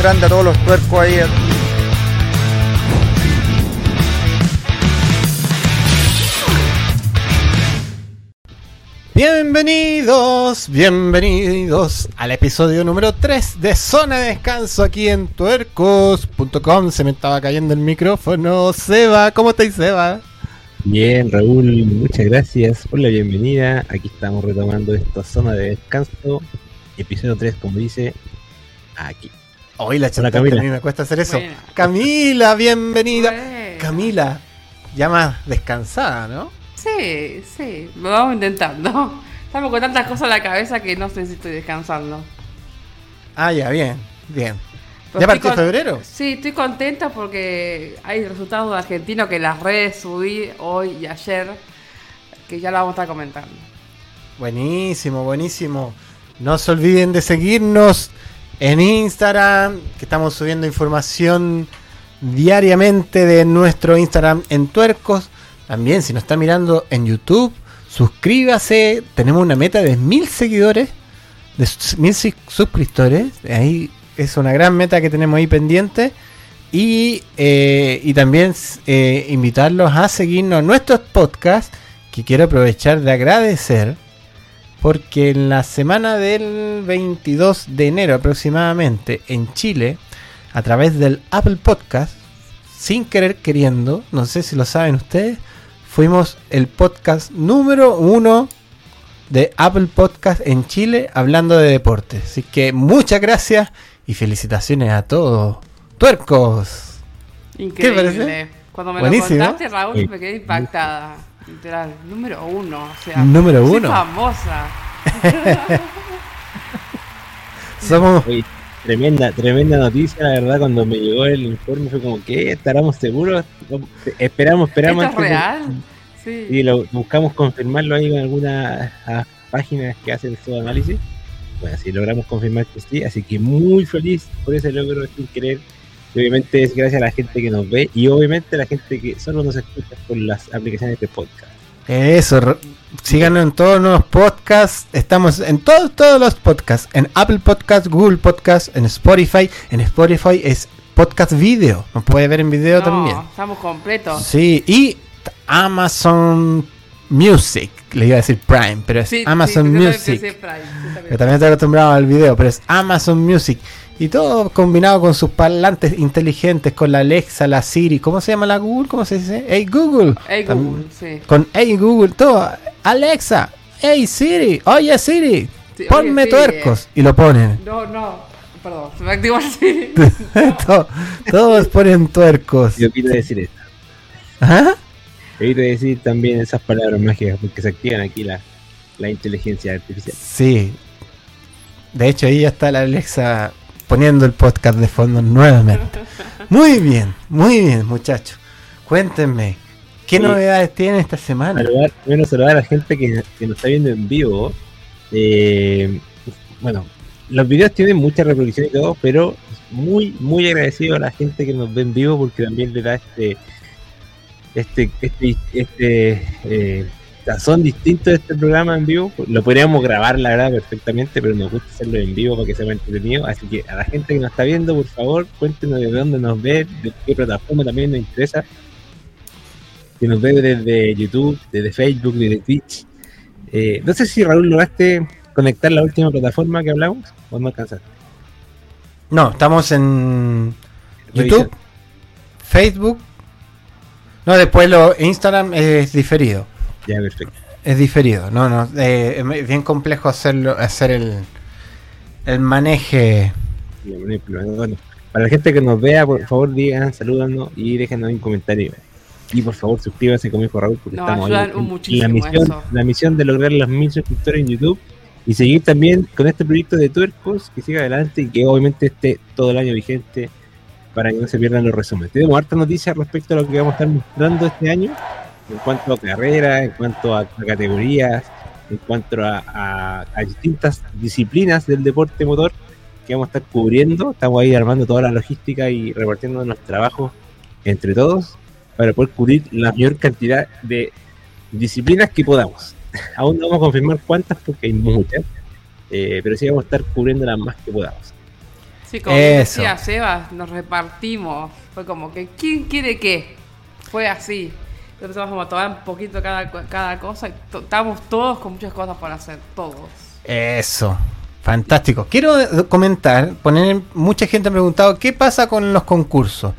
grande a todos los tuercos ahí. Bienvenidos, bienvenidos al episodio número 3 de Zona de Descanso aquí en tuercos.com. Se me estaba cayendo el micrófono. Seba, ¿cómo estáis, Seba? Bien, Raúl, muchas gracias por la bienvenida. Aquí estamos retomando esta zona de descanso. Episodio 3, como dice, aquí. Hoy la chata Camila. a mí me cuesta hacer eso. Camila, bienvenida. Camila, ya más descansada, ¿no? Sí, sí, lo vamos intentando. Estamos con tantas cosas en la cabeza que no sé si estoy descansando. Ah, ya, bien, bien. ¿Ya partió febrero? Sí, estoy contenta porque hay resultados de argentino que las redes subí hoy y ayer, que ya lo vamos a estar comentando. Buenísimo, buenísimo. No se olviden de seguirnos en Instagram, que estamos subiendo información diariamente de nuestro Instagram en Tuercos. También, si nos está mirando en YouTube, suscríbase. Tenemos una meta de mil seguidores, de mil suscriptores. Ahí es una gran meta que tenemos ahí pendiente. Y, eh, y también eh, invitarlos a seguirnos en nuestros podcasts, que quiero aprovechar de agradecer, porque en la semana del 22 de enero aproximadamente en Chile, a través del Apple Podcast, sin querer queriendo, no sé si lo saben ustedes, fuimos el podcast número uno de Apple Podcast en Chile hablando de deportes. Así que muchas gracias y felicitaciones a todos. ¡Tuercos! Increíble. ¿Qué parece? Cuando me lo contaste, Raúl, me quedé impactada. Literal, número uno. O sea, número uno. famosa. Somos. tremenda, tremenda noticia, la verdad, cuando me llegó el informe fue como, ¿qué? ¿Estaremos seguros? Esperamos, esperamos. ¿Esto es real? Sí. Y lo, buscamos confirmarlo ahí con algunas páginas que hacen su análisis. Bueno, si logramos confirmar que sí, así que muy feliz por ese logro sin querer. Y obviamente es gracias a la gente que nos ve y obviamente a la gente que solo nos escucha por las aplicaciones de podcast. Eso, síganos en todos los podcasts. Estamos en todos, todos los podcasts. En Apple Podcasts, Google Podcasts, en Spotify. En Spotify es podcast video. Nos puede ver en video también. Estamos completos. Sí, y Amazon Music. Le iba a decir Prime, pero es Amazon Music. Yo también estoy acostumbrado al video, pero es Amazon Music. Y todo combinado con sus parlantes inteligentes, con la Alexa, la Siri. ¿Cómo se llama la Google? ¿Cómo se dice? Hey Google. Hey Google, sí. Con Hey Google, todo. Alexa, Hey Siri, oye Siri, ponme tuercos. Y lo ponen. No, no, perdón, se me activó Siri. todos ponen tuercos. Yo quiero decir esto. ¿Ah? Quiero decir también esas palabras mágicas porque se activan aquí la, la inteligencia artificial. Sí. De hecho, ahí ya está la Alexa poniendo el podcast de fondo nuevamente. Muy bien, muy bien, muchachos. Cuéntenme, ¿qué novedades tienen esta semana? Saludar, bueno, saludar a la gente que, nos está viendo en vivo. Eh, bueno, los videos tienen mucha reproducción y todo, pero muy, muy agradecido a la gente que nos ve en vivo porque también le da este, este, este, este eh, son distintos este programa en vivo. Lo podríamos grabar, la verdad, perfectamente, pero nos gusta hacerlo en vivo para que sea más entretenido. Así que a la gente que nos está viendo, por favor, cuéntenos de dónde nos ve, de qué plataforma también nos interesa. Que nos ve desde YouTube, desde Facebook, desde Twitch. Eh, no sé si Raúl lograste conectar la última plataforma que hablamos o no alcanzaste. No, estamos en YouTube, Facebook. No, después lo Instagram es diferido. Ya, perfecto. Es diferido, no, no. Eh, es bien complejo hacerlo, hacer el, el maneje. Bueno, para la gente que nos vea, por favor, digan, salúdanos y déjenos un comentario. Y por favor, suscríbanse con mi Raúl porque estamos en la misión, la misión de lograr los mil suscriptores en YouTube y seguir también con este proyecto de tuercos que siga adelante y que obviamente esté todo el año vigente para que no se pierdan los resúmenes. Tenemos harta noticias respecto a lo que vamos a estar mostrando este año en cuanto a carreras, en cuanto a, categorías, en cuanto a, distintas disciplinas del deporte motor que vamos a estar cubriendo. Estamos ahí armando toda la logística y repartiendo nuestros trabajos entre todos para poder cubrir la mayor cantidad de disciplinas que podamos. Aún no vamos a confirmar cuántas porque hay muchas, eh, pero sí vamos a estar cubriendo las más que podamos. Sí, como bien decía Sebas, nos repartimos. Fue como que, ¿quién quiere qué? Fue así. Empezamos a tomar un poquito cada, cada cosa y estamos todos con muchas cosas por hacer, todos. Eso, fantástico. Quiero eh, comentar, poner, mucha gente ha preguntado, ¿qué pasa con los concursos?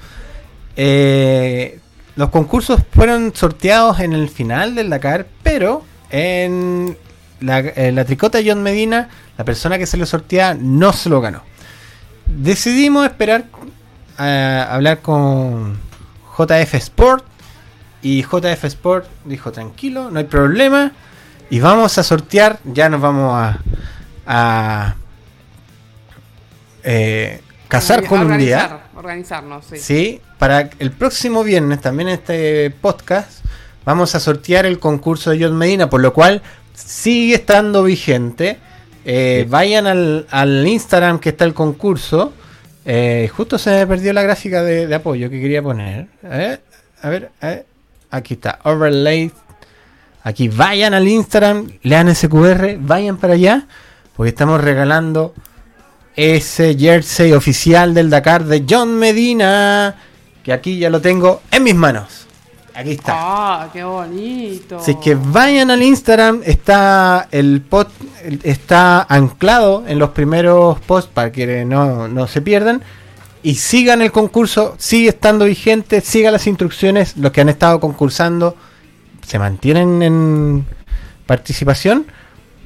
Eh, los concursos fueron sorteados en el final del Dakar, pero en la, tricota John Medina, la persona que se lo sortea no se lo ganó. Decidimos esperar a hablar con JF Sport y JF Sport dijo tranquilo, no hay problema y vamos a sortear, ya nos vamos a, a eh, casar con un día. Organizarnos, sí. Sí, para el próximo viernes también en este podcast vamos a sortear el concurso de John Medina, por lo cual sigue estando vigente. Eh, vayan al, Instagram que está el concurso. Eh, justo se me perdió la gráfica de, apoyo que quería poner. a ver, aquí está, overlay. Aquí vayan al Instagram, lean ese QR, vayan para allá, porque estamos regalando ese jersey oficial del Dakar de John Medina, que aquí ya lo tengo en mis manos. Aquí está. Ah, qué bonito. Así que vayan al Instagram, está el post, está anclado en los primeros posts para que no, se pierdan. Y sigan el concurso, sigue estando vigente, sigan las instrucciones, los que han estado concursando se mantienen en participación,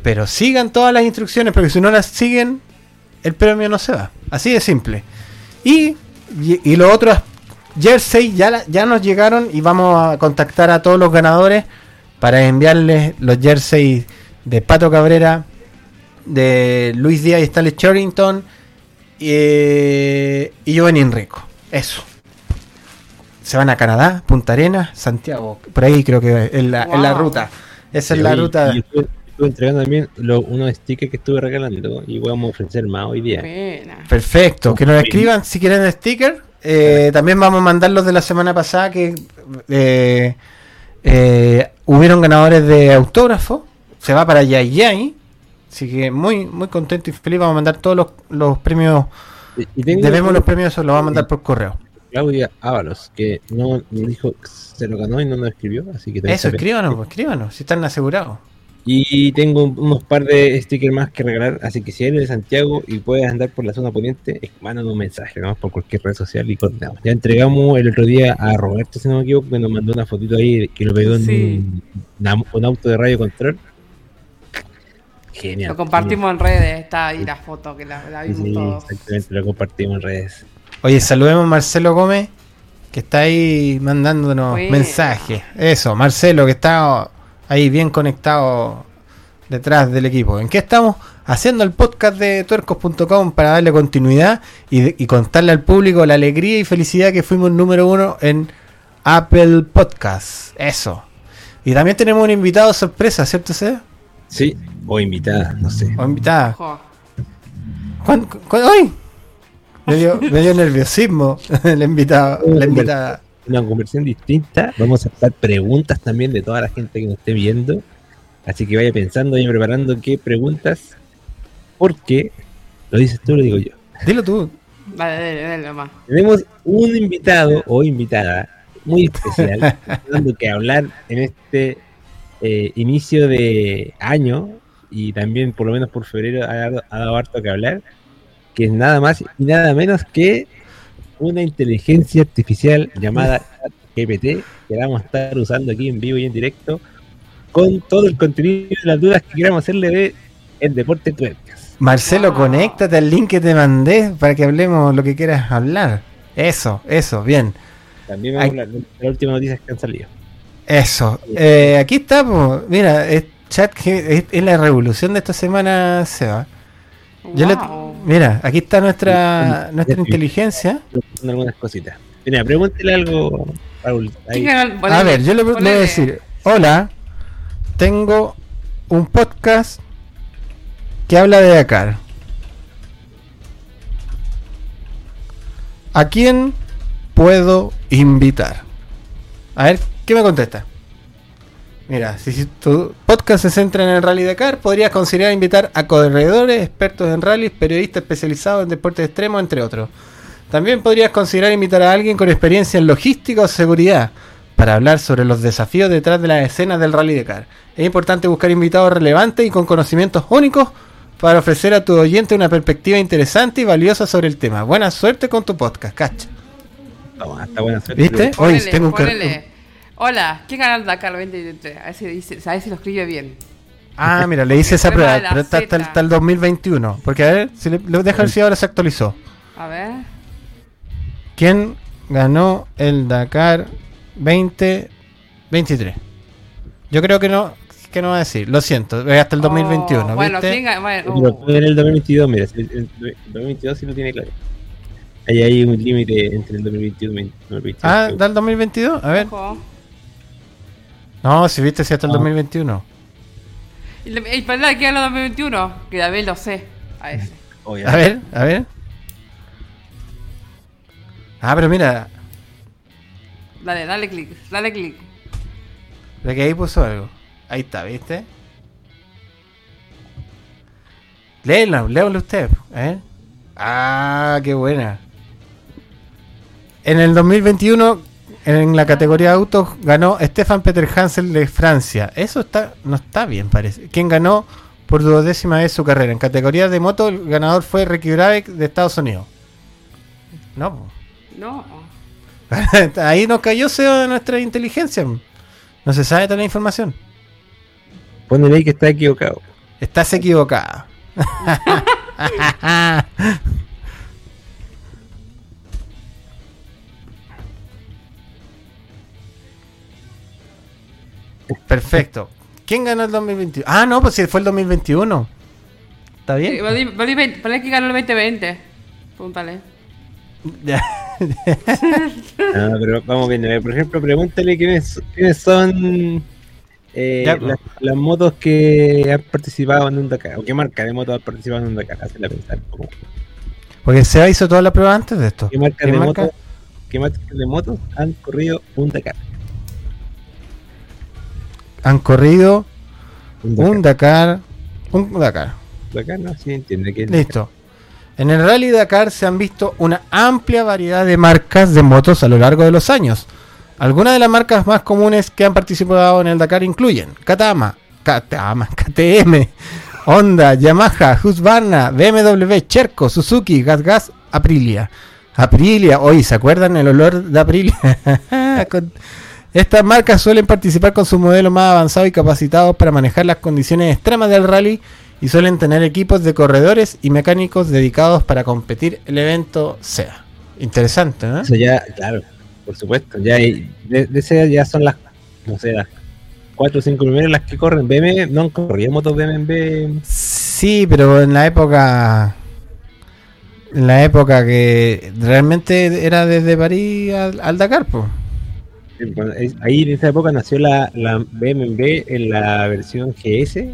pero sigan todas las instrucciones, porque si no las siguen, el premio no se va. Así de simple. Y, y, los otros jersey ya, ya nos llegaron y vamos a contactar a todos los ganadores para enviarles los jerseys de Pato Cabrera, de Luis Díaz y Stanley Charrington y, y Giovanni Enrico. Eso. Se van a Canadá, Punta Arenas, Santiago. Por ahí creo que es la, la ruta. Esa es la ruta estuve entregando también lo, unos stickers que estuve regalando y vamos a ofrecer más hoy día. Perfecto, que nos escriban si quieren stickers. Eh, también vamos a mandar los de la semana pasada que eh, eh, hubieron ganadores de autógrafo. Se va para Yay Así que muy muy contento y feliz. Vamos a mandar todos los, los premios. Debemos los premios, los vamos a mandar por correo. Claudia Ábalos, que no dijo se lo ganó y no nos escribió. Así que Eso, escríbanos, pues, escríbanos, si están asegurados. Y tengo unos par de stickers más que regalar, así que si eres de Santiago y puedes andar por la zona poniente, mándanos un mensaje, ¿no? por cualquier red social y coordinamos. Ya entregamos el otro día a Roberto, si no me equivoco, que nos mandó una fotito ahí que lo pegó en un, auto de radio control. Genial. Lo compartimos en redes, está ahí la foto que la, vimos sí, todos. Exactamente, lo compartimos en redes. Oye, saludemos a Marcelo Gómez, que está ahí mandándonos mensajes. Eso, Marcelo, que está ahí bien conectado detrás del equipo. ¿En qué estamos? Haciendo el podcast de tuercos.com para darle continuidad y, contarle al público la alegría y felicidad que fuimos número uno en Apple Podcast. Eso. Y también tenemos un invitado sorpresa, ¿cierto, Seba? Sí, o invitada, no sé. O invitada. hoy? Me dio, me dio nerviosismo el invitado, la invitada una conversión distinta. Vamos a hacer preguntas también de toda la gente que nos esté viendo. Así que vaya pensando y preparando qué preguntas. Porque, lo dices tú, lo digo yo. Dilo tú. Vale, dale, dale, Tenemos un invitado o invitada muy especial dando que hablar en este eh, inicio de año y también por lo menos por febrero ha dado, ha dado harto que hablar, que es nada más y nada menos que una inteligencia artificial llamada GPT que vamos a estar usando aquí en vivo y en directo con todo el contenido y las dudas que queramos hacerle de el deporte tuercas. Marcelo, conéctate al link que te mandé para que hablemos lo que quieras hablar. Eso, eso, bien. También vamos a hablar de las últimas noticias que han salido. Eso. Eh, aquí estamos. Mira, es chat es, es, la revolución de esta semana, Seba. Yo le, Mira, aquí está nuestra nuestra inteligencia. Algunas cositas. Mira, pregúntele algo, Raúl. A ver, yo le voy a decir, hola, tengo un podcast que habla de Dakar. ¿A quién puedo invitar? A ver, ¿qué me contesta? Mira, si, tu podcast se centra en el Rally Dakar, podrías considerar invitar a corredores, expertos en rallies, periodistas especializados en deportes extremos, entre otros. También podrías considerar invitar a alguien con experiencia en logística o seguridad para hablar sobre los desafíos detrás de las escenas del Rally Dakar. Es importante buscar invitados relevantes y con conocimientos únicos para ofrecer a tu oyente una perspectiva interesante y valiosa sobre el tema. Buena suerte con tu podcast, cacha. Toma, está buena suerte. ¿Viste? Hoy Ponele, tengo un. Hola, ¿quién gana el Dakar 2023? A ver si, dice, a ver si lo escribe bien. Ah, mira, le hice esa prueba, pero está hasta, el 2021. Porque a ver, si le, le- deja ver si ahora se actualizó. A ver. ¿Quién ganó el Dakar 2023? Yo creo que no, que no va a decir. Lo siento, es hasta el 2021. Oh, bueno, ¿viste? ¿quién gana? Bueno, uh, en el 2022, mira, el, el- el 2022 sí lo tiene claro. Ahí hay un límite entre el 2021 y el 2022. Ah, ¿da el 2022? A ver. ojo. No, si viste, si hasta el Ah. 2021. ¿Y le- y para quién ganó 2021? Que también lo sé. A ese. Oh. A ver, a ver. Ah, pero mira, Dale, dale clic, dale clic. de que ahí puso algo. Ahí está, ¿viste? Léelo, léelo usted, ¿eh? Ah, qué buena. En el 2021, en la categoría autos, ganó Stefan Peter Hansel de Francia. Eso está, no está bien, parece. Quien ganó por duodécima vez su carrera. En categoría de moto, el ganador fue Ricky Brabeck de Estados Unidos. No. No. ahí nos cayó SEO de nuestra inteligencia. No se sabe toda la información. Ponele ahí que está equivocado. Estás equivocada. Perfecto. ¿Quién ganó el 2021? Ah, no, pues si fue el 2021. ¿Está bien? Veinte- Ponle que ganó el 2020. Pregúntale. Ya. Ah, pero vamos viendo. Por ejemplo, pregúntale quiénes, quiénes son eh, Ya, pues. las, las motos que han participado en un Dakar. O qué marca de motos han participado en un Dakar. Hacerla pensar. como, Porque Seba hizo toda la prueba antes de esto. ¿Qué marca ¿Qué de marca? motos? ¿Qué marca de motos han corrido un Dakar? Han corrido Un Dakar. un Dakar. Un Dakar. Dakar, no, sí entiende que Listo. En el Rally Dakar se han visto una amplia variedad de marcas de motos a lo largo de los años. Algunas de las marcas más comunes que han participado en el Dakar incluyen Katama, Katama, KTM, Honda, Yamaha, Husqvarna, BMW, Cherco, Suzuki, Gas Gas, Aprilia. Aprilia, hoy ¿se acuerdan el olor de Aprilia? Con- Estas marcas suelen participar con sus modelos más avanzados y capacitados para manejar las condiciones extremas del rally y suelen tener equipos de corredores y mecánicos dedicados para competir el evento SEA. Interesante, ¿no? Eso ya, claro, por supuesto. Ya hay- de, de ya son las, no sé, las cuatro o cinco primeras las que corren. BM, no han corrido motos BMW. Sí, pero en la época. En la época que realmente era desde París al, al Dakar, pues. Ahí en esa época nació la, la BMW en la versión GS,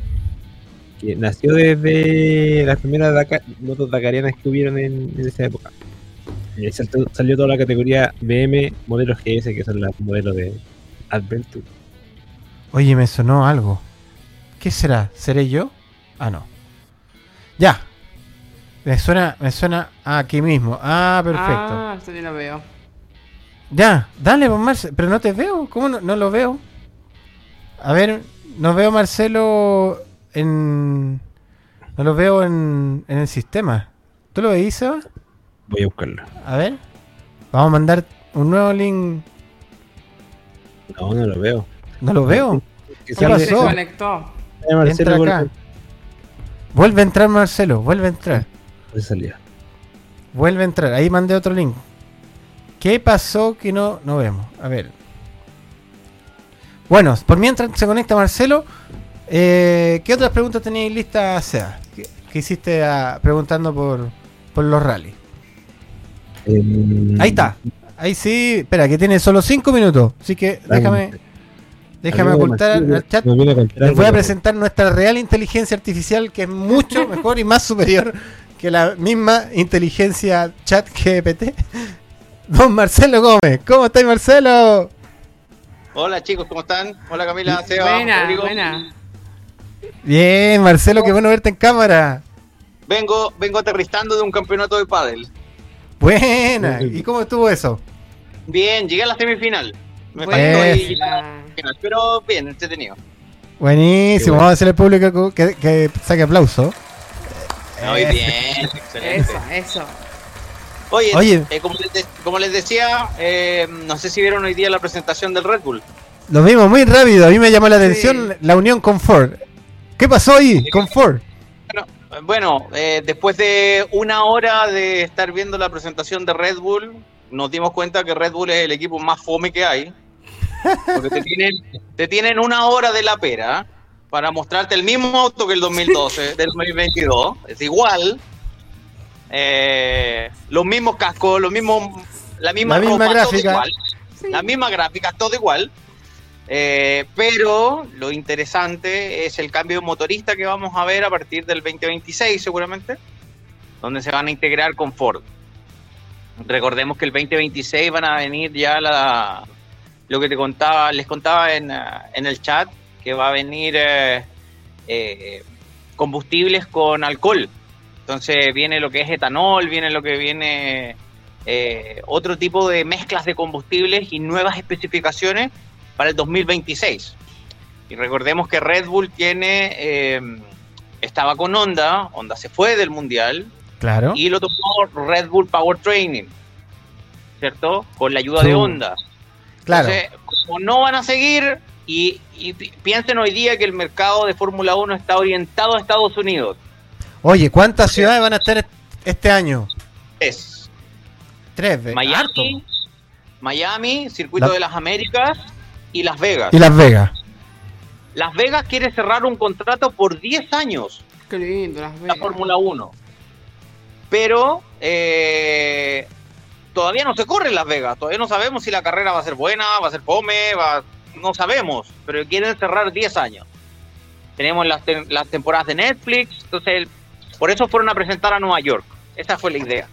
que nació desde las primeras Dakar- motos dakarianas que hubieron en, en esa época. Y ahí saltó- salió toda la categoría BM modelos GS, que son los modelos de Adventure. Oye, me sonó algo. ¿Qué será? ¿Seré yo? Ah, no. Ya. Me suena, me suena aquí mismo. Ah, perfecto. Ah, esto yo lo veo. Ya, dale, pues, Marcelo. Pero no te veo. ¿Cómo no, no lo veo? A ver, no veo Marcelo en. No lo veo en, en el sistema. ¿Tú lo veis, Seba? Voy a buscarlo. A ver. Vamos a mandar un nuevo link. No, no lo veo. No lo veo. ¿Qué Se conectó. Entra acá. Vuelve a entrar, Marcelo. Vuelve a entrar. Vuelve a entrar. Ahí mandé otro link. ¿Qué pasó que no, no vemos? A ver. Bueno, por mientras se conecta Marcelo, eh, ¿qué otras preguntas tenéis listas, Sea? ¿Qué, qué hiciste ah, preguntando por, por los rallies? Em, Ahí está. Ahí sí. Espera, que tiene solo 5 minutos. Así que déjame, déjame ocultar al chat. Les voy a presentar nuestra real inteligencia artificial, que es mucho mejor y más superior que la misma inteligencia chat GPT. Don Marcelo Gómez, ¿cómo estáis Marcelo? Hola chicos, ¿cómo están? Hola Camila, Seba, Buena, Rodrigo. buena. Bien, Marcelo, qué bueno verte en cámara. Vengo, vengo aterrizando de un campeonato de pádel. Buena. ¿Y cómo estuvo eso? Bien, llegué a la semifinal. Me faltó ahí la final, pero bien, entretenido. Buenísimo. Bueno. Vamos a hacer al público que, que saque aplauso. Muy bien, excelente. Eso, eso. Oye, Oye. eh, como, les de- como les decía, eh, no sé si vieron hoy día la presentación del Red Bull. Lo vimos muy rápido. A mí me llamó la Sí. atención la unión con Ford. ¿Qué pasó ahí con Ford? Bueno, Bueno, eh, después de una hora de estar viendo la presentación de Red Bull, nos dimos cuenta que Red Bull es el equipo más fome que hay. Porque te tienen, te tienen una hora de la pera para mostrarte el mismo auto que el 2012, del 2022. Es igual. Eh, los mismos cascos, los mismos, la misma, La misma ropa, todo gráfica. igual. Sí. La misma gráfica, todo igual. Eh, pero lo interesante es el cambio de motorista que vamos a ver a partir del 2026 seguramente, donde se van a integrar con Ford. Recordemos que el 2026 van a venir ya la, lo que te contaba, les contaba en, ah, en el chat, que va a venir eh, eh, combustibles con alcohol. Entonces viene lo que es etanol, viene lo que viene eh, otro tipo de mezclas de combustibles y nuevas especificaciones para el 2026. Y recordemos que Red Bull tiene, eh, estaba con Honda, Honda se fue del Mundial Claro. y lo tomó Red Bull Power Training, ¿cierto? Con la ayuda de. Honda. Claro. Entonces, como no van a seguir, y, y pi- piensen hoy día que el mercado de Fórmula 1 está orientado a Estados Unidos. Oye, ¿cuántas ciudades van a estar est- este año? Es Tres. ve- Miami, harto. Miami, Circuito La- de las Américas y Las Vegas. Y Las Vegas. Las Vegas quiere cerrar un contrato por 10 años Qué lindo, las la Vegas. Fórmula 1. Pero eh, todavía no se corre en Las Vegas. Todavía no sabemos si la carrera va a ser buena, va a ser fome, va... no sabemos. Pero quieren cerrar 10 años. Tenemos las, tem- las temporadas de Netflix. Entonces, el- por eso fueron a presentar a Nueva York. Esa fue la idea.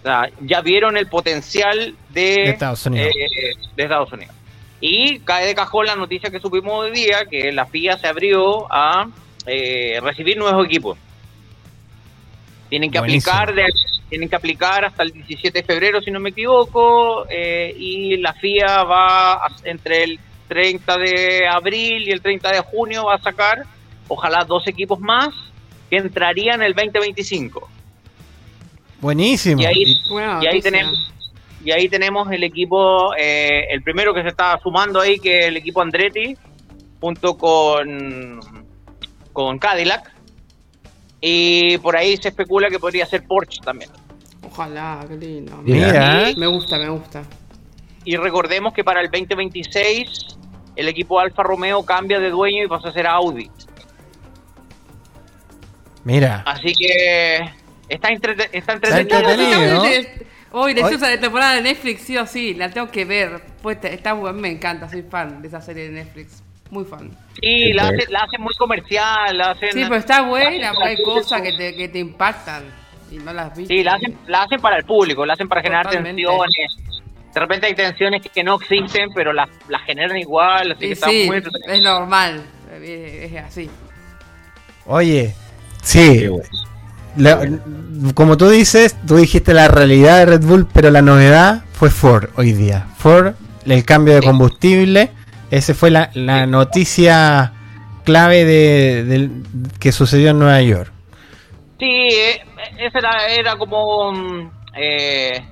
O sea, ya vieron el potencial de, De Estados Unidos. eh, de Estados Unidos. Y cae de cajón la noticia que supimos hoy día, que la FIA se abrió a eh, recibir nuevos equipos. Tienen que Buenísimo. aplicar de- tienen que aplicar hasta el 17 de febrero, si no me equivoco, eh, y la FIA va a- entre el 30 de abril y el 30 de junio va a sacar, ojalá dos equipos más que entrarían el 2025. Buenísimo. Y ahí- Y tenemos, y ahí tenemos el equipo, eh, el primero que se está sumando ahí, que es el equipo Andretti, junto con, con Cadillac. Y por ahí se especula que podría ser Porsche también. Ojalá, qué lindo. Mira. Me gusta, me gusta. Y recordemos que para el 2026 el equipo Alfa Romeo cambia de dueño y pasa a ser Audi. Mira. Así que está, entrete- está entretenido. entretenido. ¿no? Hoy, Hoy- de de temporada de Netflix, sí o sí, la tengo que ver. Pues te- está buena, me encanta, soy fan de esa serie de Netflix. Muy fan. Sí, la hacen la hacen muy comercial, la hacen... Sí, pero está buena, hay cosas que te, que te impactan y no las vi. Sí, la hacen, la hacen para el público, la hacen para generar Totalmente. tensiones. De repente hay tensiones que no existen, pero las, las generan igual, así que Y está sí, muy entretenido. es normal, es, es así. Oye, sí. Qué bueno. la- como tú dices, tú dijiste la realidad de Red Bull, pero la novedad fue Ford hoy día. Ford, el cambio de combustible, ese fue la, la noticia clave de, del- que sucedió en Nueva York. Sí, eh, ese era, era como un eh,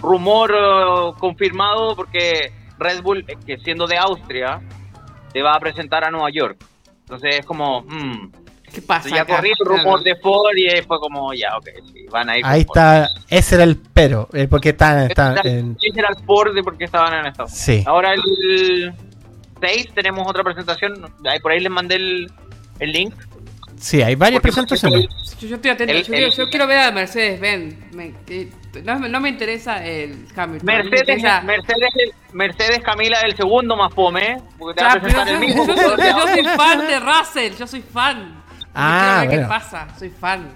rumor eh, confirmado porque Red Bull, eh, que siendo de Austria, te va a presentar a Nueva York. Entonces es como, mm, ¿Qué pasa? ya corrí el rumor de Ford y ahí fue como, ya, ok, sí, van a ir. Ahí Ford. está, ese era el pero, el porque están, Ese están era, en- ese era el Ford de por qué estaban en Estados Unidos. sí. Ahora el 6 tenemos otra presentación. Ahí por ahí les mandé el, el link. Sí, hay varias Porque- presentaciones. Yo, yo estoy atento, El- yo, quiero, el- yo quiero ver a Mercedes Benz. Me- eh, no, me- no me interesa el Hamilton. me Mercedes, interesa- Mercedes, Mercedes Camila el segundo más fome, porque te va a presentar el yo, mismo. yo- soy fan de Russell, yo soy fan. Yo Ah, quiero ver bueno. qué pasa, soy fan.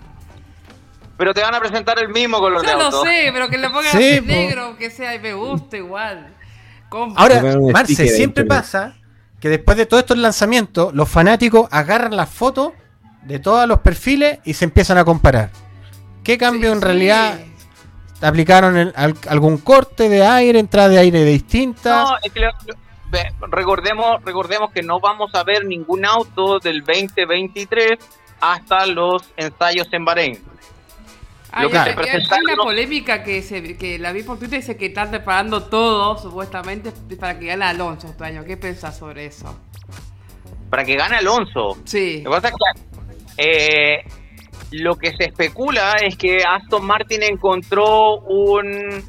Pero te van a presentar el mismo color de Ya lo auto. sé, pero que le pongan Sí, negro, que sea, y me gusta igual. Ahora, Marce, de siempre pasa que después de todos estos lanzamientos, los fanáticos agarran las fotos de todos los perfiles y se empiezan a comparar. ¿Qué cambio Sí, en sí. realidad aplicaron? al- ¿Algún corte de aire, entrada de aire distinta? No, es que lo- lo- ve, recordemos, recordemos que no vamos a ver ningún auto del 2023 hasta los ensayos en Bahrein. Hay, Lo que hay- hay una polémica que, se, que la vi por Twitter, dice que están preparando todo, supuestamente, para que gane Alonso este año. ¿Qué pensás sobre eso? Para que gane Alonso. Sí. Lo que pasa es que eh, lo que se especula es que Aston Martin encontró un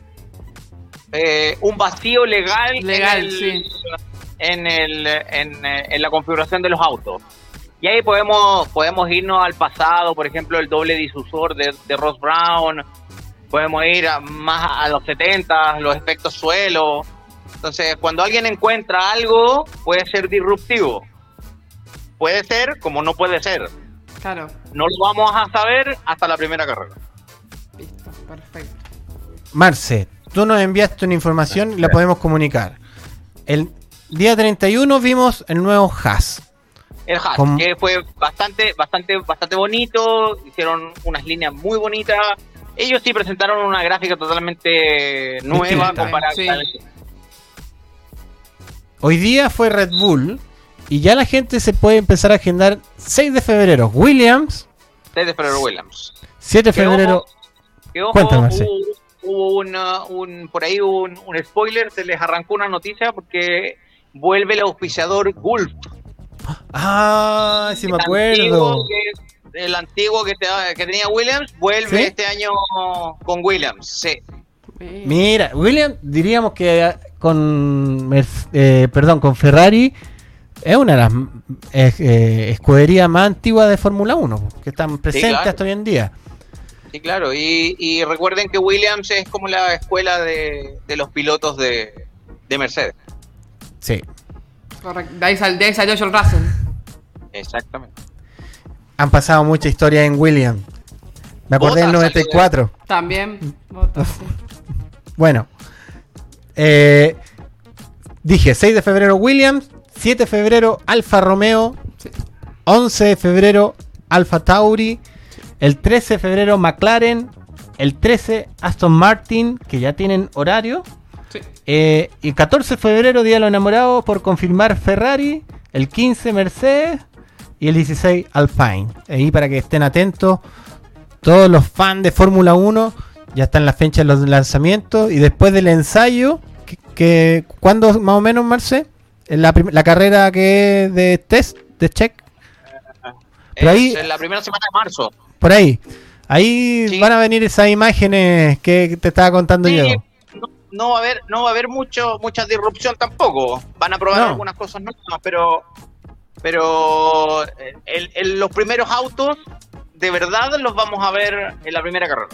eh, un vacío legal, Legal, en, el- sí. en, el, en, eh, en la configuración de los autos. Y ahí podemos, podemos irnos al pasado, por ejemplo, el doble difusor de, de Ross Brown, podemos ir a- más a los 70, los efectos suelo. Entonces, cuando alguien encuentra algo, puede ser disruptivo. Puede ser como no puede ser. Claro. No lo vamos a saber hasta la primera carrera. Listo, perfecto. Marce, tú nos enviaste una información y la podemos comunicar. El día 31 vimos el nuevo Haas. El hash, Com- que fue bastante, bastante, bastante bonito, hicieron unas líneas muy bonitas. Ellos sí presentaron una gráfica totalmente nueva Distinta. comparada Sí. Hoy día fue Red Bull y ya la gente se puede empezar a agendar 6 de febrero Williams, de Ferrero Williams. 7 de Que febrero ojo, que ojo, Cuéntame, Marce. hubo, hubo una- un, por ahí un, un spoiler, se les arrancó una noticia porque vuelve el auspiciador Gulf. Ah, sí me El acuerdo. antiguo que- el antiguo que, te- que tenía Williams vuelve ¿Sí? este año con Williams. Sí. Mira, Williams, diríamos que con eh, perdón, con Ferrari es una de las eh, eh, escuderías más antiguas de Fórmula 1, que están presentes claro. hasta hoy en día. Sí, claro. Y, y recuerden que Williams es como la escuela de, de los pilotos de, de Mercedes. Sí. Correcto. De ahí, sal- de ahí salió John Russell. Exactamente. Han pasado mucha historia en Williams. Me acordé del Bottas 94. También. Sí. Bueno, eh, dije 6 de febrero Williams, 7 de febrero Alfa Romeo, Sí. 11 de febrero Alfa Tauri, el 13 de febrero McLaren, el 13 Aston Martin, que ya tienen horario, Sí. eh, y el 14 de febrero Día de los Enamorados por confirmar Ferrari, el 15 Mercedes y el 16 Alpine. Ahí para que estén atentos todos los fans de Fórmula 1 ya están las fechas de los lanzamientos y después del ensayo que, que ¿cuándo más o menos Marce? En la, la carrera que es de test de check Pero Es ahí- en la primera semana de marzo. Por ahí ahí Sí. van a venir esas imágenes que te estaba contando Sí, yo no, no va a haber, no va a haber mucho, mucha disrupción tampoco. Van a probar No. algunas cosas nuevas, pero, pero eh, el- el- los primeros autos de verdad los vamos a ver en la primera carrera.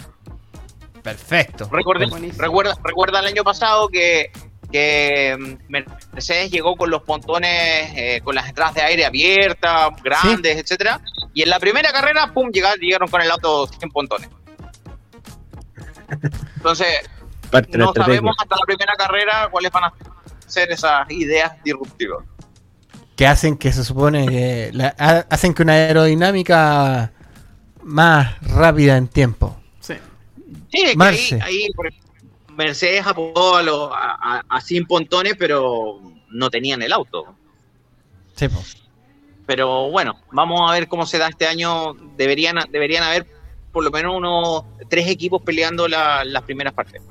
perfecto Recuerde- Buenísimo. recuerda, recuerda el año pasado que, que mm, Mercedes llegó con los pontones, eh, con las entradas de aire abiertas, grandes, etcétera, y en la primera carrera, pum, llegaron, llegaron con el auto sin pontones. Entonces, Parte no sabemos hasta la primera carrera cuáles van a ser esas ideas disruptivas. que hacen que se supone que la- hacen que una aerodinámica más rápida en tiempo Sí. Sí, es que Marce. ahí, ahí, por ejemplo, Mercedes apuntó a, los- a- a- a pontones, pero no tenían el auto. Sí, po. Pero bueno, vamos a ver cómo se da este año. Deberían, deberían haber por lo menos unos tres equipos peleando la- las primeras partes.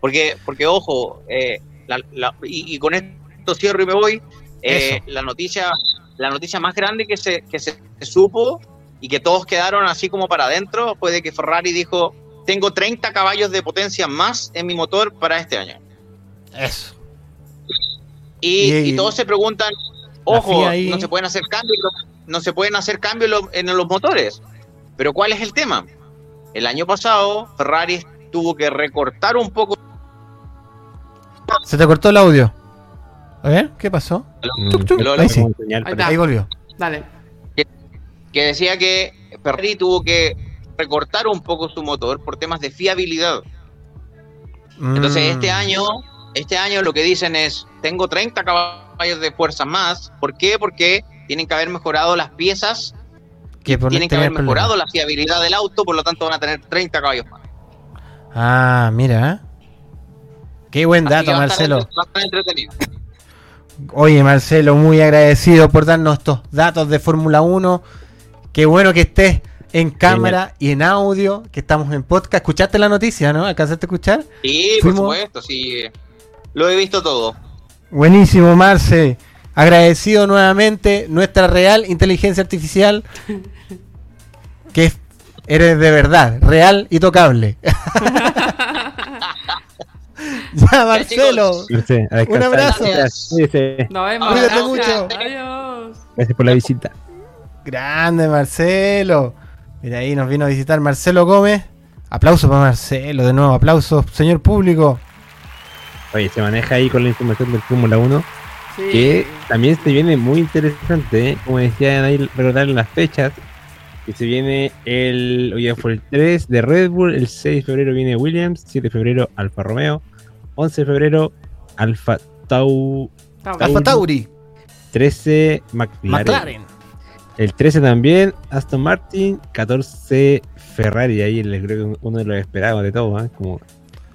Porque, porque ojo, eh, la- la- y, y con esto cierro y me voy. eh, la noticia, la noticia más grande que se, que se supo y que todos quedaron así como para adentro fue de que Ferrari dijo: Tengo 30 caballos de potencia más en mi motor para este año. eso Y, Y- y todos se preguntan, ojo, ahí- no se pueden hacer cambios, no se pueden hacer cambios en los motores. Pero ¿cuál es el tema? El año pasado Ferrari tuvo que recortar un poco. se te cortó el audio a ver qué pasó Mm, sí. ahí volvió Dale. que decía que Ferrari tuvo que recortar un poco su motor por temas de fiabilidad. Entonces Mm. este año Este año lo que dicen es, tengo 30 caballos de fuerza más. ¿Por qué? Porque tienen que haber mejorado las piezas, Que tienen que haber mejorado la fiabilidad del auto, por lo tanto van a tener 30 caballos más. Ah, mira. Qué buen dato, Marcelo. Oye, Marcelo, muy agradecido por darnos estos datos de Fórmula 1. Qué bueno que estés en cámara y en audio, que estamos en podcast. ¿Escuchaste la noticia, no? ¿Alcanzaste a escuchar? Sí, por Fuimos- supuesto, sí. Lo he visto todo. Buenísimo, Marce. Agradecido nuevamente nuestra real inteligencia artificial. Que es- eres de verdad, real y tocable. ya, Marcelo. Descansar. abrazo. Gracias. Cuídese. Nos vemos. Cuídate mucho. Adiós. Gracias por la visita. Grande, Marcelo. Mira, ahí nos vino a visitar Marcelo Gómez. Aplauso para Marcelo, de nuevo, aplausos, señor público. Oye, se maneja ahí con la información del Fórmula 1, Sí. que también se viene muy interesante, ¿eh? como decían ahí, recordar las fechas, que se viene el, oye, fue el 3 de Red Bull, el 6 de febrero viene Williams, 7 de febrero Alfa Romeo, 11 de febrero Alfa Tau, Estamos Alfa Tauri, 13 McLaren, McLaren. El 13 también Aston Martin, 14 Ferrari, ahí le creo que uno de los esperados de todos, ¿eh? como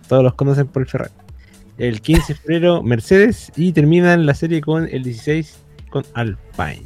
todos los conocen por el Ferrari. El 15 de febrero Mercedes y terminan la serie con el 16 con Alpine.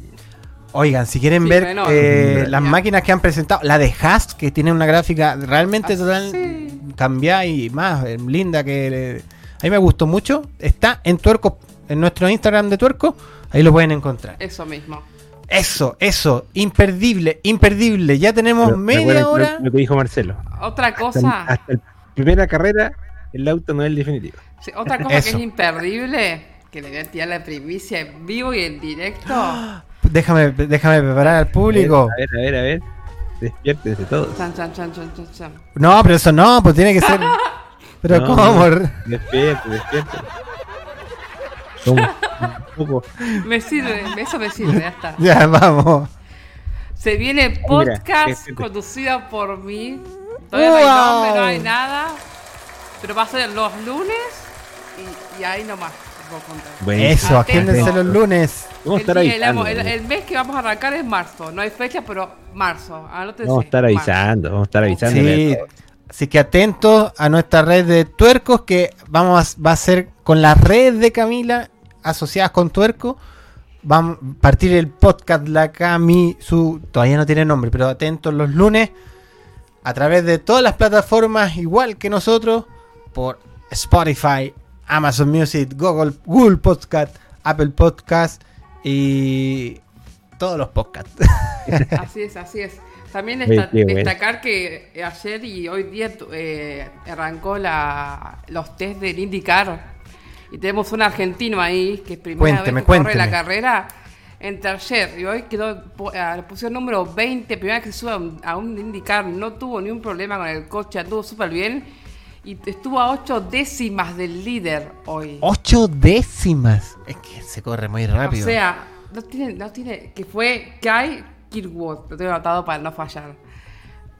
Oigan, si quieren Sí, ver bueno. eh, Ya. las máquinas que han presentado, la de Haas, que tiene una gráfica realmente Ah, total sí. cambiada y más eh, linda que le- a mí me gustó mucho, está en Tuerco, en nuestro Instagram de Tuerco, ahí lo pueden encontrar. Eso mismo. Eso, eso, imperdible, imperdible. Ya tenemos Pero media hora. Lo, lo que dijo Marcelo. Otra cosa, hasta la primera carrera, el auto no es el definitivo. sí, otra cosa que es imperdible, que le voy a tirar la primicia en vivo y en directo. Déjame, déjame preparar al público. A ver, a ver, a ver. Despiértense todos. Chan, chan, chan, chan, chan, chan. No, pero eso no, pues tiene que ser. Pero No, ¿cómo? no. Despiértense. Somos un poco. Me sirve, eso me sirve, ya está. Ya, vamos. Se viene Mira, podcast este- conducido por mí. Todavía no hay ¡Wow! nombre, no hay nada. Pero va a ser los lunes y, y ahí nomás. Buenísimo. Eso, agéndense los lunes. Vamos a estar avisando. el- el mes que vamos a arrancar es marzo. No hay fecha, pero marzo. Anótense, Vamos a estar marzo. avisando, vamos a estar avisando. Sí. Así que atentos a nuestra red de tuercos que vamos a, va a ser con las redes de Camila asociadas con tuerco. Va a partir el podcast La Cami, su todavía no tiene nombre, pero atentos los lunes a través de todas las plataformas igual que nosotros por Spotify, Amazon Music, Google, Google Podcast, Apple Podcast y todos los podcasts. Así es, así es. También desta- destacar que ayer y hoy día eh, arrancó la, los test del IndyCar y tenemos un argentino ahí que es primera Cuénteme, vez que corre la carrera entre ayer y hoy quedó ah, puso el número 20, primera vez que se sube a un, a un IndyCar, no tuvo ni un problema con el coche, anduvo súper bien y estuvo a 8 décimas del líder hoy. Ocho décimas. Es que se corre muy rápido. O sea, no tiene, no tiene, que fue Kai Kirkwood, lo tengo anotado para no fallar.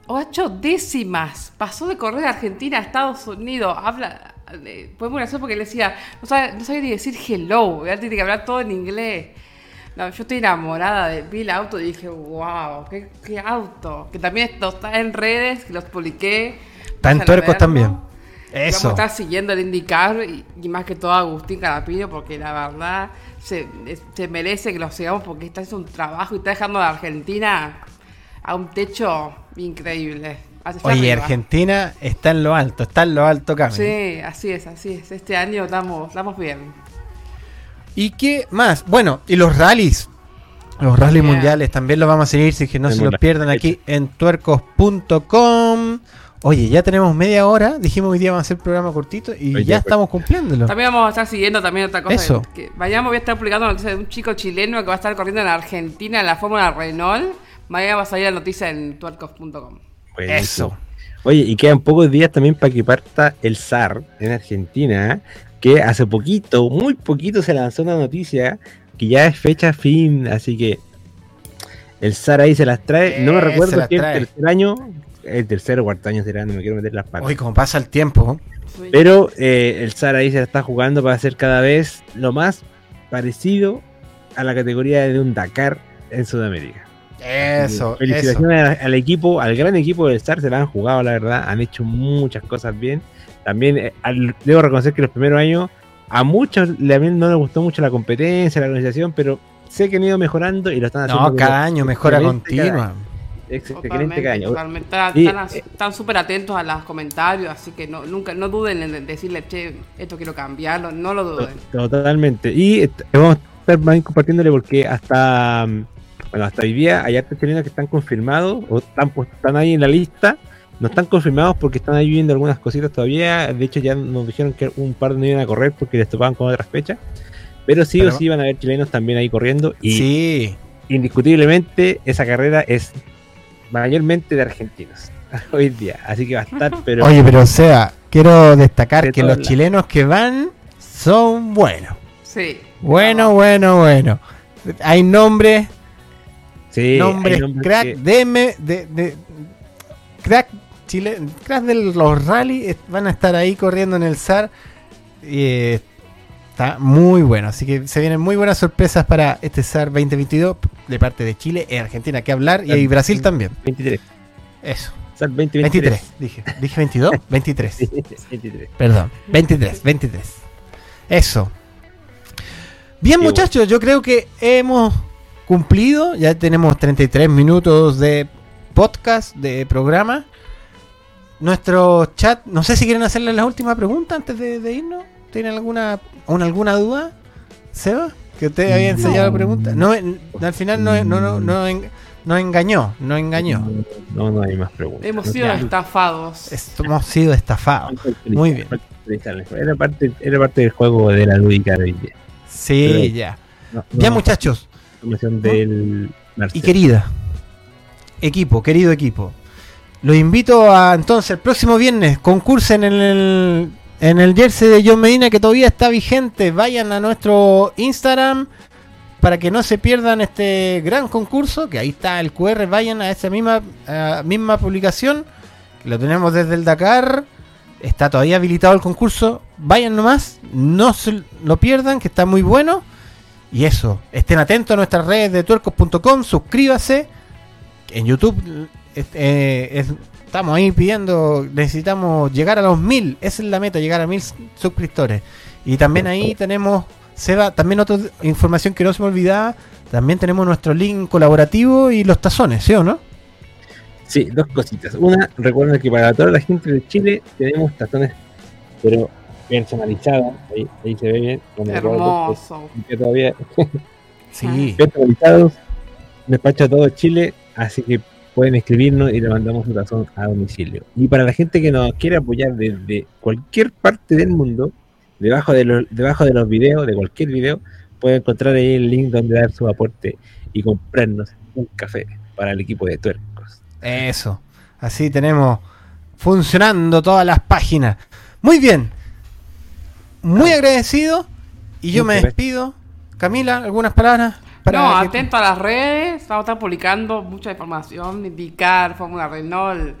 Ocho décimas. Pasó de correr de Argentina a Estados Unidos. Habla. Fue muy gracioso porque le decía, no sabe, no sabía ni decir hello. Ya tiene que hablar todo en inglés. No, yo estoy enamorada de vi el auto y dije, wow, qué, qué auto. Que también esto está en redes, que los publiqué. Está en tuercos también. Vamos a Eso. estar siguiendo el indicar y, y más que todo a Agustín Carapino porque la verdad se, es- se merece que lo sigamos porque está haciendo un trabajo y está dejando a la Argentina a un techo increíble. Hacia Oye, arriba. Argentina está en lo alto, está en lo alto, Carmen. Sí, así es, así es. Este año estamos, estamos bien. ¿Y qué más? Bueno, y los rallies. Los rallies Yeah. mundiales también los vamos a seguir, si que no se la pierdan aquí en tuercos.com. Oye, ya tenemos media hora. Dijimos hoy día vamos a hacer programa cortito y Oye, ya pues. estamos cumpliéndolo. También vamos a estar siguiendo también otra cosa. Eso. Que, que vayamos, voy a estar publicando noticia de un chico chileno que va a estar corriendo en Argentina en la Fórmula Renault. Mañana va a salir la noticia en tuercos.com. Buenísimo. Eso. Oye, y quedan pocos días también para que parta el SAR en Argentina, que hace poquito, muy poquito se lanzó una noticia que ya es fecha fin, así que el SAR ahí se las trae. no me Eh, recuerdo si el tercer año, el tercer o cuarto año será, no me quiero meter las patas. Hoy como pasa el tiempo. Pero eh, el SAR ahí se la está jugando para ser cada vez lo más parecido a la categoría de un Dakar en Sudamérica. Eso, eso. Felicitaciones al, al equipo, al gran equipo del SAR, se la han jugado, la verdad, han hecho muchas cosas bien. También eh, al- debo reconocer que los primeros años a muchos mí no les gustó mucho la competencia, la organización, pero sé que han ido mejorando y lo están haciendo. No, cada año mejora continua. excelente cada año. totalmente. Están- Y, Están están súper atentos a los comentarios, así que no, nunca, no duden en decirle, che, esto quiero cambiarlo, no lo duden. Totalmente. Y vamos a estar más compartiéndole porque hasta mm, bueno, hasta hoy día hay hartos chilenos que están confirmados o están, pues, están ahí en la lista. No están confirmados porque están ahí viendo algunas cositas todavía. De hecho, ya nos dijeron que un par no iban a correr porque les topaban con otras fechas. Pero sí Pero- o sí van a haber chilenos también ahí corriendo. Y Sí, indiscutiblemente esa carrera es mayormente de argentinos hoy día. Así que va a estar, pero Oye, pero o sea, quiero destacar De que los chilenos que van son buenos. Sí. Bueno, bueno, bueno. Hay nombres, sí, nombres nombres crack, que- DM, de, de- crack chile, crack de los rally van a estar ahí corriendo en el SAR eh, está muy bueno, así que se vienen muy buenas sorpresas para este SAR 2022 de parte de Chile y Argentina que hablar y, y Brasil también. 23. Eso. Sal 20, 23, dije. Dije 22, 23. 23. Perdón, 23, 23. Eso. Bien, Qué muchachos, yo creo que hemos cumplido. Ya tenemos 33 minutos de podcast, de programa. Nuestro chat, no sé si quieren hacerle la última pregunta antes de, de irnos. ¿Tienen alguna, un- alguna duda? Seba, que usted había No. enseñado la pregunta. No, en- al final no, no, no, no, en- no engañó, no engañó. No, no hay más preguntas. Hemos No sido estafados. Es- hemos sido estafados. Muy bien. Era parte, era parte del juego de la lúdica de hoy día. Sí, Pero- ya. No, Ya, no, muchachos. Información del Y querida, equipo, querido equipo, los invito a entonces el próximo viernes concursen en el, en el jersey de John Medina que todavía está vigente. Vayan a nuestro Instagram para que no se pierdan este gran concurso, que ahí está el QR, vayan a esa misma, misma publicación, que lo tenemos desde el Dakar. Está todavía habilitado el concurso. Vayan nomás, no se lo pierdan, que está muy bueno. Y eso, estén atentos a nuestras redes de tuercos.com, suscríbase. En YouTube eh, es- estamos ahí pidiendo, necesitamos llegar a los mil, esa es la meta, llegar a mil suscriptores. Y también ahí tenemos, Seba, también otra información que no se me olvidaba, también tenemos nuestro link colaborativo y los tazones, ¿sí o no? Sí, dos cositas. Una, recuerden que para toda la gente de Chile tenemos tazones, pero personalizados. Ahí, ahí se ve bien. con el logo, Hermoso. que todavía Sí. personalizados. Despacho a todo Chile, así que pueden escribirnos y le mandamos un tazón a domicilio. Y para la gente que nos quiere apoyar desde cualquier parte del mundo, debajo de los, debajo de los videos, de cualquier video, puede encontrar ahí el link donde dar su aporte y comprarnos un café para el equipo de tuercos. Eso. Así tenemos funcionando todas las páginas. Muy bien. Muy agradecido. Y yo me despido. Camila, ¿algunas palabras? no, que- atento a las redes, vamos a estar publicando mucha información, indicar, Fórmula Renault,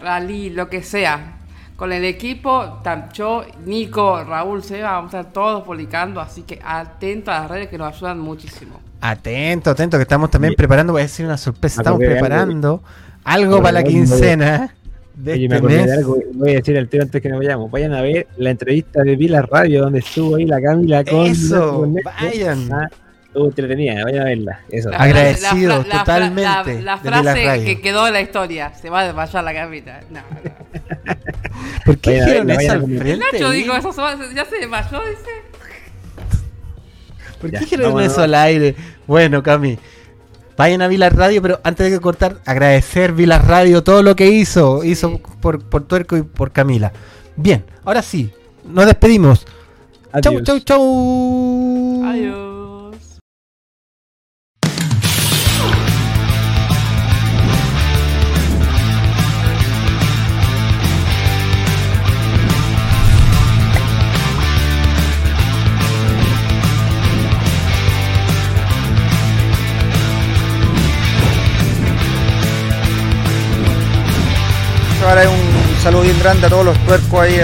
Rally, lo que sea. Con el equipo, yo, Nico, Raúl, Seba, vamos a estar todos publicando, así que atento a las redes que nos ayudan muchísimo. Atento, atento, que estamos también Bien. preparando, voy a decir una sorpresa, estamos preparando algo para la quincena de Oye, me este acordé de mes. algo, voy a decir al tiro antes que nos vayamos. Vayan a ver la entrevista de Vila Radio donde estuvo ahí la Camila con Eso, con- vayan. Ah, estuvo entretenida, vayan a verla. Eso. La- Agradecido la- la- la- totalmente La, de frase Radio. que quedó en la historia, se va a desmayar la camita. No, no. ¿Por qué dijeron verla, eso al frente? Nacho dijo, eso se va- ya se desmayó, dice. ¿Por qué Ya, dijeron eso al aire? Bueno, Cami, vayan a Vilas Radio, pero antes de cortar, agradecer Vilas Radio todo lo que hizo, Sí. hizo por, por Tuerco y por Camila. Bien, ahora sí, nos despedimos. Chau, chau, chau. Adiós. Cabra, un saludo bien grande a todos los tuercos ahí